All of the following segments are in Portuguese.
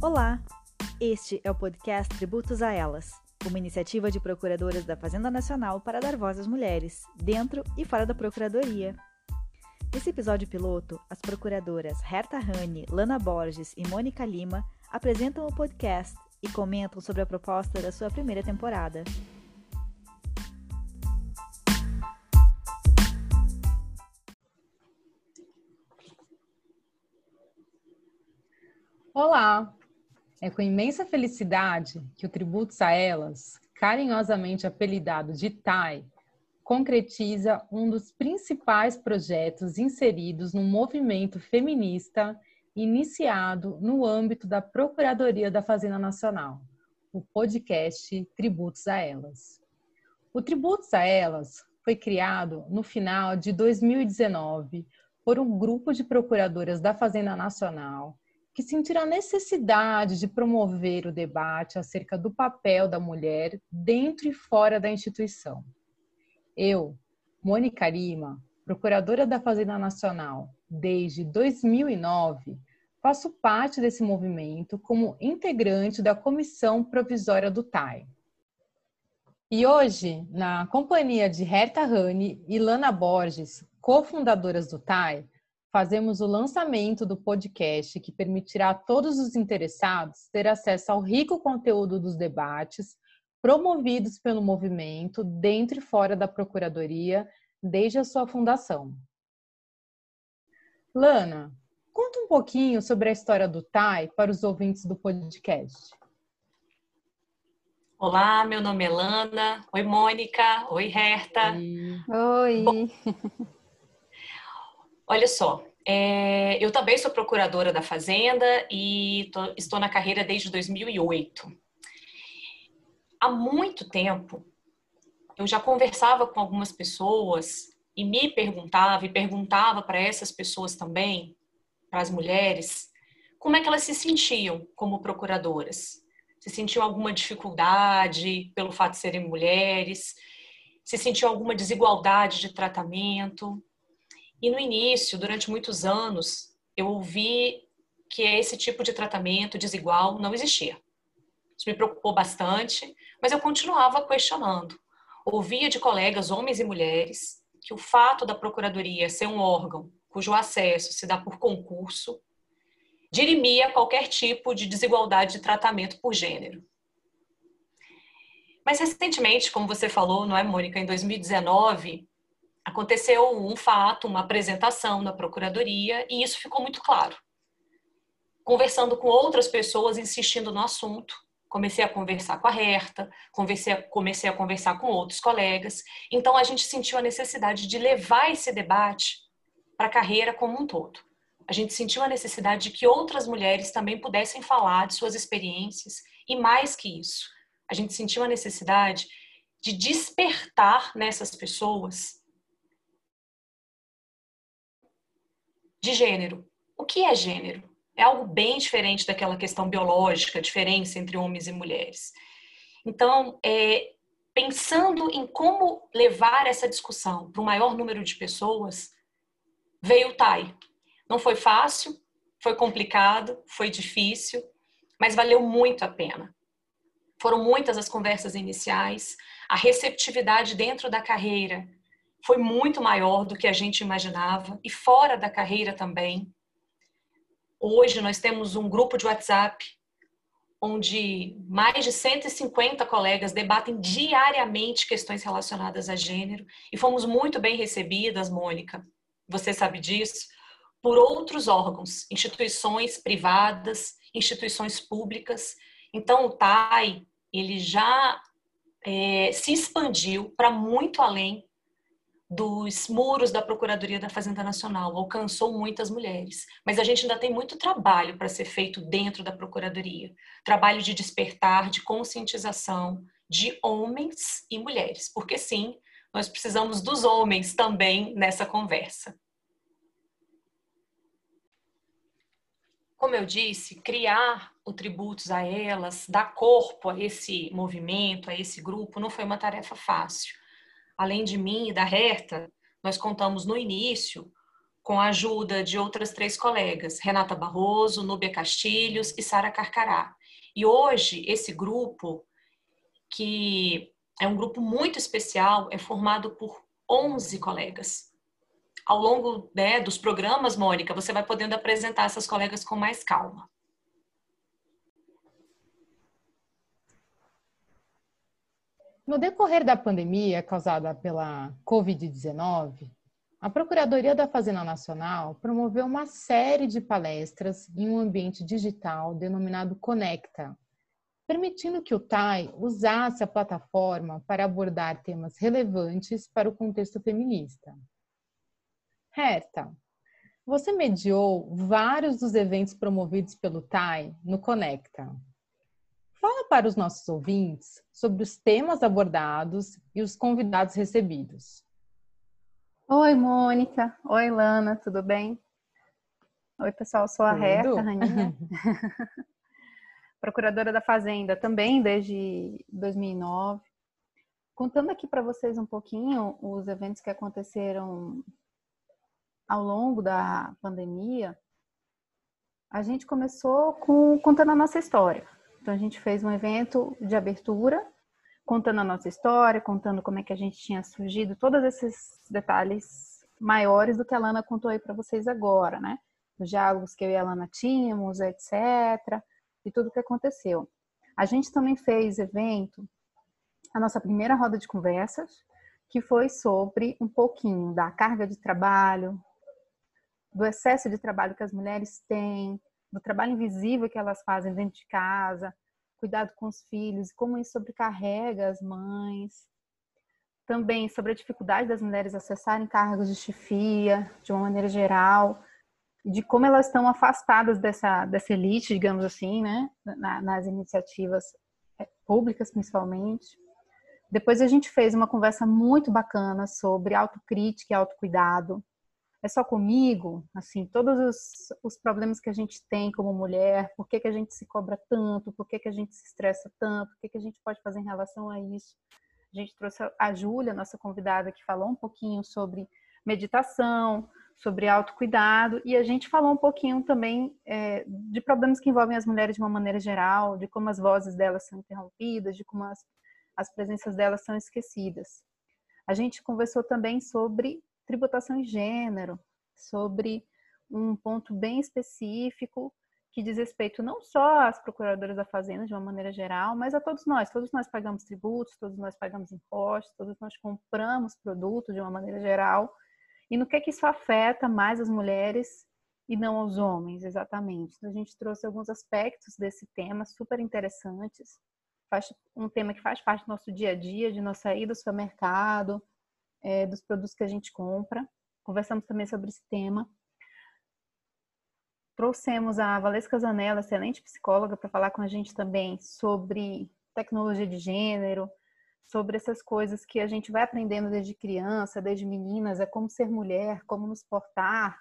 Olá! Este é o podcast Tributos a Elas, uma iniciativa de procuradoras da Fazenda Nacional para dar voz às mulheres, dentro e fora da Procuradoria. Nesse episódio piloto, as procuradoras Herta Rani, Lana Borges e Mônica Lima apresentam o podcast e comentam sobre a proposta da sua primeira temporada. Olá! É com imensa felicidade que o Tributos a Elas, carinhosamente apelidado de TAI, concretiza um dos principais projetos inseridos no movimento feminista iniciado no âmbito da Procuradoria da Fazenda Nacional, o podcast Tributos a Elas. O Tributos a Elas foi criado no final de 2019 por um grupo de procuradoras da Fazenda Nacional que sentiram a necessidade de promover o debate acerca do papel da mulher dentro e fora da instituição. Eu, Mônica Lima, procuradora da Fazenda Nacional desde 2009, faço parte desse movimento como integrante da comissão provisória do TAI. E hoje, na companhia de Herta Rani e Lana Borges, cofundadoras do TAI, fazemos o lançamento do podcast que permitirá a todos os interessados ter acesso ao rico conteúdo dos debates promovidos pelo movimento dentro e fora da Procuradoria desde a sua fundação. Lana, conta um pouquinho sobre a história do TAI para os ouvintes do podcast. Olá, meu nome é Lana. Oi, Mônica. Oi, Herta. Oi. Oi. Olha só, é, eu também sou procuradora da Fazenda e tô, estou na carreira desde 2008. Há muito tempo, eu já conversava com algumas pessoas e me perguntava e perguntava para essas pessoas também, para as mulheres, como é que elas se sentiam como procuradoras. Se sentiam alguma dificuldade pelo fato de serem mulheres, se sentiam alguma desigualdade de tratamento, e no início, durante muitos anos, eu ouvi que esse tipo de tratamento desigual não existia. Isso me preocupou bastante, mas eu continuava questionando. Ouvia de colegas, homens e mulheres, que o fato da procuradoria ser um órgão cujo acesso se dá por concurso dirimia qualquer tipo de desigualdade de tratamento por gênero. Mas recentemente, como você falou, não é, Mônica, em 2019, aconteceu um fato, uma apresentação na procuradoria e isso ficou muito claro. Conversando com outras pessoas, insistindo no assunto, comecei a conversar com a Herta, comecei a, comecei a conversar com outros colegas. Então a gente sentiu a necessidade de levar esse debate para a carreira como um todo. A gente sentiu a necessidade de que outras mulheres também pudessem falar de suas experiências e mais que isso, a gente sentiu a necessidade de despertar nessas pessoas de gênero. O que é gênero? É algo bem diferente daquela questão biológica, diferença entre homens e mulheres. Então, é, pensando em como levar essa discussão para o maior número de pessoas, veio o TAI. Não foi fácil, foi complicado, foi difícil, mas valeu muito a pena. Foram muitas as conversas iniciais, a receptividade dentro da carreira foi muito maior do que a gente imaginava e fora da carreira também. Hoje nós temos um grupo de WhatsApp onde mais de 150 colegas debatem diariamente questões relacionadas a gênero e fomos muito bem recebidas, Mônica, você sabe disso, por outros órgãos, instituições privadas, instituições públicas. Então o TAI ele já é, se expandiu para muito além dos muros da Procuradoria da Fazenda Nacional, alcançou muitas mulheres. Mas a gente ainda tem muito trabalho para ser feito dentro da Procuradoria trabalho de despertar, de conscientização de homens e mulheres, porque sim, nós precisamos dos homens também nessa conversa. Como eu disse, criar o tributos a elas, dar corpo a esse movimento, a esse grupo, não foi uma tarefa fácil além de mim e da Herta, nós contamos no início com a ajuda de outras três colegas, Renata Barroso, Núbia Castilhos e Sara Carcará. E hoje, esse grupo, que é um grupo muito especial, é formado por 11 colegas. Ao longo né, dos programas, Mônica, você vai podendo apresentar essas colegas com mais calma. No decorrer da pandemia causada pela Covid-19, a Procuradoria da Fazenda Nacional promoveu uma série de palestras em um ambiente digital denominado Conecta, permitindo que o TAI usasse a plataforma para abordar temas relevantes para o contexto feminista. Herta, você mediou vários dos eventos promovidos pelo TAI no Conecta. Fala para os nossos ouvintes sobre os temas abordados e os convidados recebidos. Oi, Mônica. Oi, Lana, tudo bem? Oi, pessoal, sou a Reta Raninha, procuradora da Fazenda também desde 2009. Contando aqui para vocês um pouquinho os eventos que aconteceram ao longo da pandemia, a gente começou com contando a nossa história. Então a gente fez um evento de abertura contando a nossa história, contando como é que a gente tinha surgido, todos esses detalhes maiores do que a Lana contou aí para vocês agora, né? Os diálogos que eu e a Lana tínhamos, etc. E tudo o que aconteceu. A gente também fez evento, a nossa primeira roda de conversas, que foi sobre um pouquinho da carga de trabalho, do excesso de trabalho que as mulheres têm, do trabalho invisível que elas fazem dentro de casa, cuidado com os filhos, como isso sobrecarrega as mães. Também sobre a dificuldade das mulheres acessarem cargos de chefia, de uma maneira geral, de como elas estão afastadas dessa, dessa elite, digamos assim, né, nas iniciativas é, públicas principalmente. Depois a gente fez uma conversa muito bacana sobre autocrítica e autocuidado, é só comigo? Assim, todos os, os, problemas que a gente tem como mulher, por que, que a gente se cobra tanto, por que, que a gente se estressa tanto, o que, que a gente pode fazer em relação a isso? A gente trouxe a Júlia, nossa convidada, que falou um pouquinho sobre meditação, sobre autocuidado, e a gente falou um pouquinho também é, de problemas que envolvem as mulheres de uma maneira geral, de como as vozes delas são interrompidas, de como as, as presenças delas são esquecidas. A gente conversou também sobre tributação em gênero, sobre um ponto bem específico que diz respeito não só às procuradoras da Fazenda de uma maneira geral, mas a todos nós. Todos nós pagamos tributos, todos nós pagamos impostos, todos nós compramos produtos de uma maneira geral. E no que é que isso afeta mais as mulheres e não aos homens, exatamente? Então, a gente trouxe alguns aspectos desse tema super interessantes. Faz um tema que faz parte do nosso dia a dia, de nós sair do supermercado, é, dos produtos que a gente compra. Conversamos também sobre esse tema. Trouxemos a Valesca Zanella, excelente psicóloga, para falar com a gente também sobre tecnologia de gênero, sobre essas coisas que a gente vai aprendendo desde criança, desde meninas, é como ser mulher, como nos portar,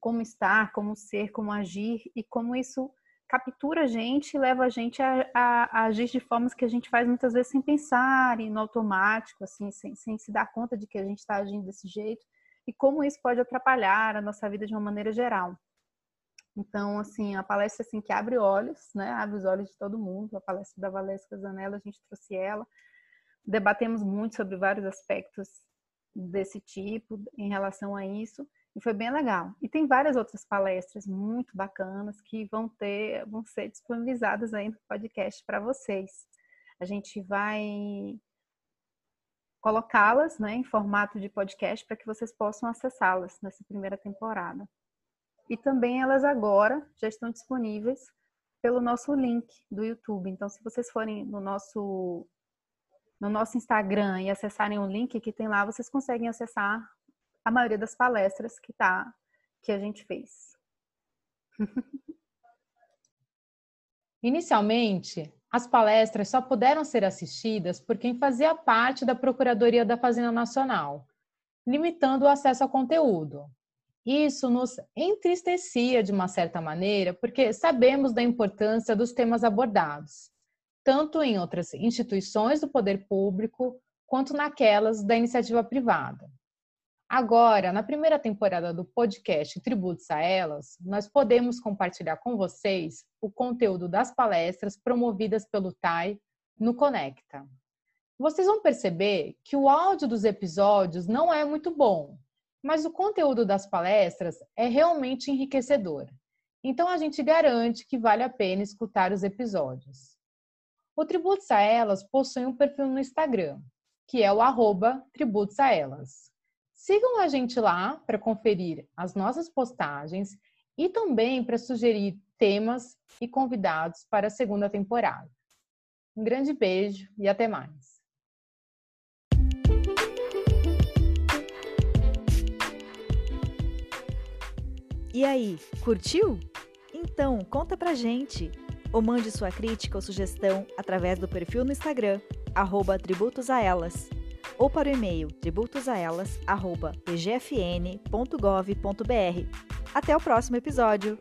como estar, como ser, como agir e como isso captura a gente e leva a gente a, a, a, agir de formas que a gente faz muitas vezes sem pensar e no automático, assim, sem, sem se dar conta de que a gente está agindo desse jeito e como isso pode atrapalhar a nossa vida de uma maneira geral. Então, assim, a palestra assim que abre olhos, né? Abre os olhos de todo mundo. A palestra da Valesca Zanella, a gente trouxe ela. Debatemos muito sobre vários aspectos desse tipo em relação a isso. Foi bem legal. E tem várias outras palestras muito bacanas que vão ter, vão ser disponibilizadas aí no podcast para vocês. A gente vai colocá-las né, em formato de podcast para que vocês possam acessá-las nessa primeira temporada. E também elas agora já estão disponíveis pelo nosso link do YouTube. Então, se vocês forem no nosso no nosso Instagram e acessarem o link que tem lá, vocês conseguem acessar a maioria das palestras que tá que a gente fez. Inicialmente, as palestras só puderam ser assistidas por quem fazia parte da Procuradoria da Fazenda Nacional, limitando o acesso ao conteúdo. Isso nos entristecia de uma certa maneira, porque sabemos da importância dos temas abordados, tanto em outras instituições do poder público quanto naquelas da iniciativa privada. Agora, na primeira temporada do podcast Tributos a Elas, nós podemos compartilhar com vocês o conteúdo das palestras promovidas pelo TAI no Conecta. Vocês vão perceber que o áudio dos episódios não é muito bom, mas o conteúdo das palestras é realmente enriquecedor. Então a gente garante que vale a pena escutar os episódios. O Tributos a Elas possui um perfil no Instagram, que é o arroba Tributos a Elas. Sigam a gente lá para conferir as nossas postagens e também para sugerir temas e convidados para a segunda temporada. Um grande beijo e até mais! E aí, curtiu? Então, conta pra gente! Ou mande sua crítica ou sugestão através do perfil no Instagram, arroba tributosaelas, ou para o e-mail tributosaelas.pgfn.gov.br. Até o próximo episódio!